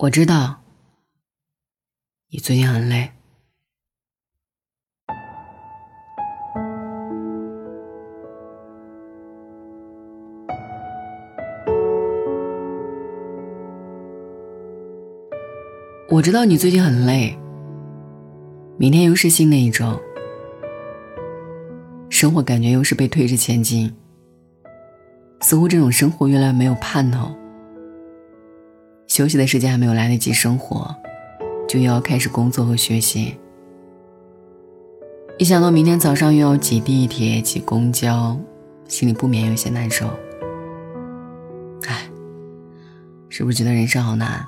我知道你最近很累，我知道你最近很累，明天又是新的一周，生活感觉又是被推着前进，似乎这种生活越来越没有盼头。休息的时间还没有来得及生活，就又要开始工作和学习。一想到明天早上又要挤地铁、挤公交，心里不免有些难受。唉，是不是觉得人生好难？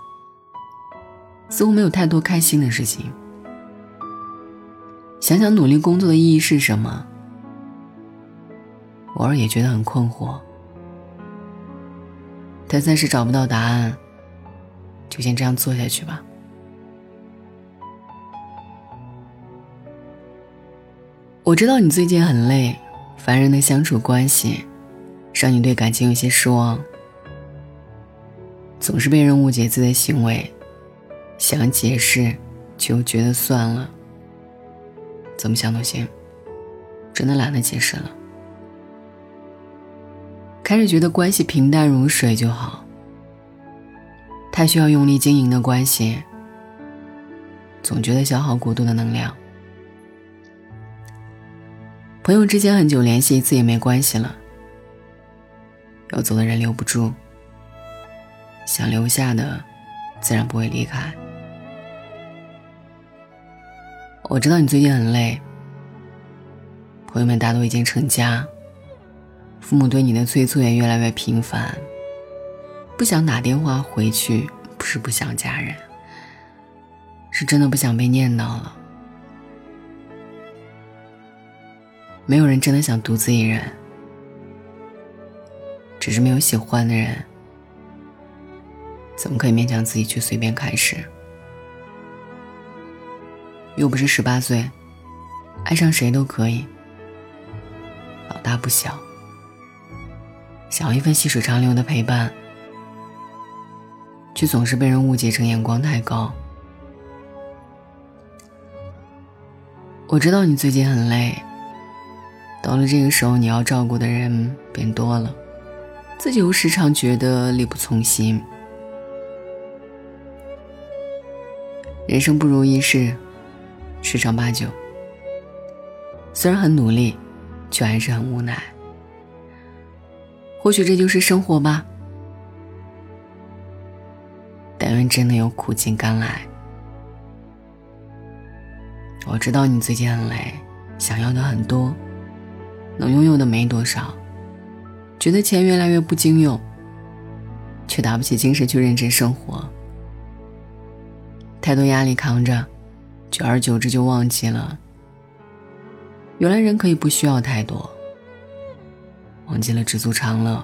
似乎没有太多开心的事情。想想努力工作的意义是什么，偶尔也觉得很困惑。但暂时找不到答案。就先这样做下去吧。我知道你最近很累，烦人的相处关系，让你对感情有些失望，总是被人误解自己的行为，想解释，就觉得算了，怎么想都行，真的懒得解释了。开始觉得关系平淡如水就好。太需要用力经营的关系，总觉得消耗过度的能量。朋友之间很久联系一次也没关系了，要走的人留不住，想留下的，自然不会离开。我知道你最近很累，朋友们大多已经成家，父母对你的催促也越来越频繁。不想打电话回去，不是不想家人，是真的不想被念叨了。没有人真的想独自一人，只是没有喜欢的人，怎么可以勉强自己去随便开始？又不是十八岁，爱上谁都可以，老大不小，想要一份细水长流的陪伴。却总是被人误解成眼光太高。我知道你最近很累，到了这个时候，你要照顾的人变多了，自己又时常觉得力不从心。人生不如意事十常八九，虽然很努力，却还是很无奈。或许这就是生活吧。但愿真的有苦尽甘来。我知道你最近很累，想要的很多，能拥有的没多少，觉得钱越来越不经用，却打不起精神去认真生活。太多压力扛着，久而久之就忘记了，原来人可以不需要太多，忘记了知足常乐。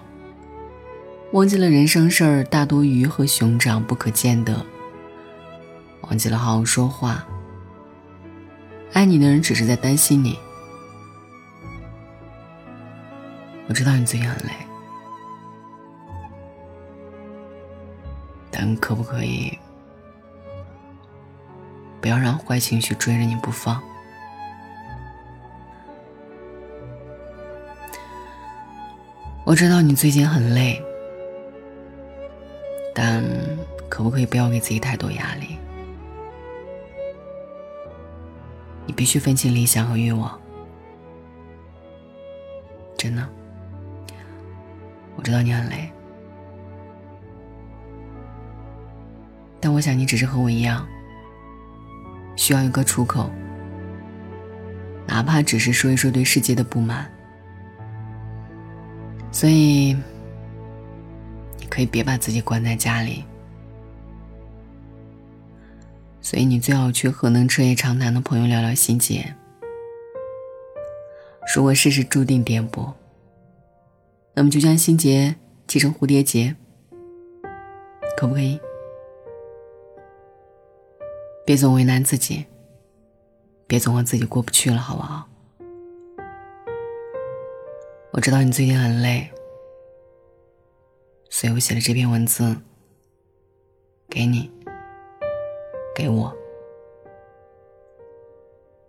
忘记了人生事儿大多鱼和熊掌不可兼得。忘记了好好说话。爱你的人只是在担心你。我知道你最近很累，但可不可以不要让坏情绪追着你不放？我知道你最近很累。但可不可以不要给自己太多压力？你必须分清理想和欲望。真的，我知道你很累，但我想你只是和我一样，需要一个出口，哪怕只是说一说对世界的不满。所以。可以别把自己关在家里，所以你最好去和能彻夜长谈的朋友聊聊心结。如果事事注定颠簸，那么就将心结系成蝴蝶结，可不可以？别总为难自己，别总和自己过不去了，好不好？我知道你最近很累。所以我写了这篇文字给你。给我，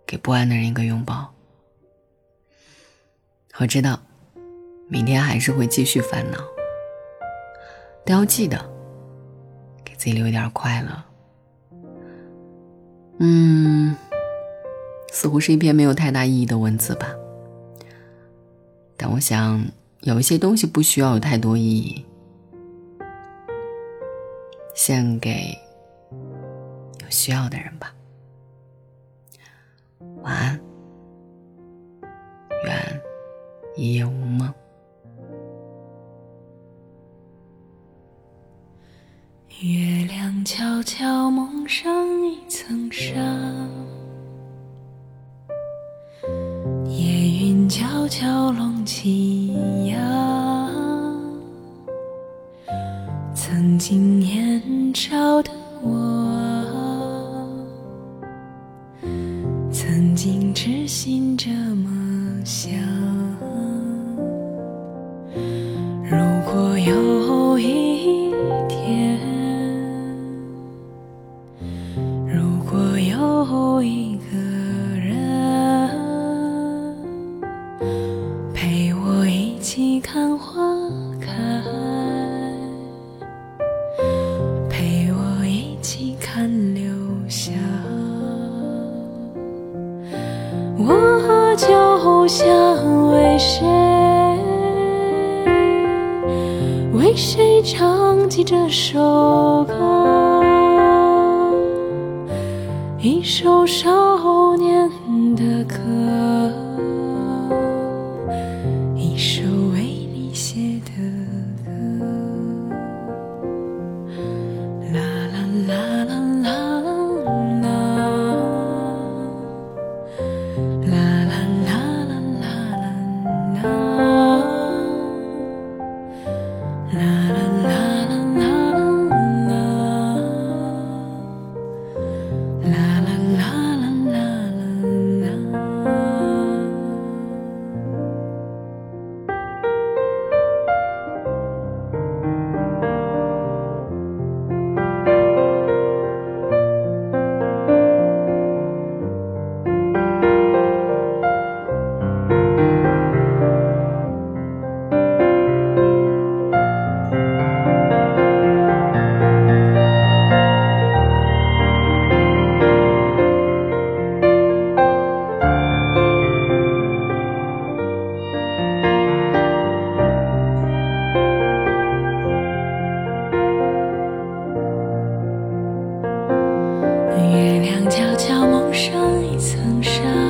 给不安的人一个拥抱。我知道，明天还是会继续烦恼，但要记得给自己留一点快乐。嗯，似乎是一篇没有太大意义的文字吧，但我想有一些东西不需要有太多意义，献给有需要的人吧。晚安，愿一夜无梦。月亮悄悄蒙上一层纱，夜云悄悄拢起呀。曾经如果有一天。如果有一个人陪我一起看花开，陪我一起看流霞，我就想为谁唱起这首歌。一首少年的歌。蒙上一层纱。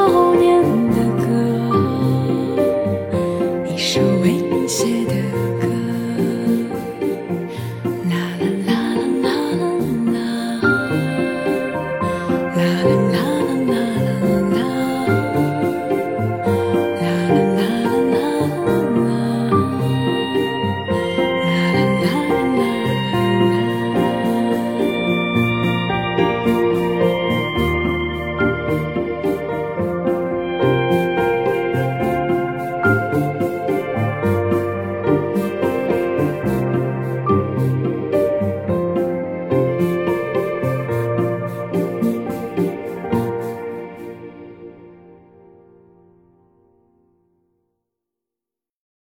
that.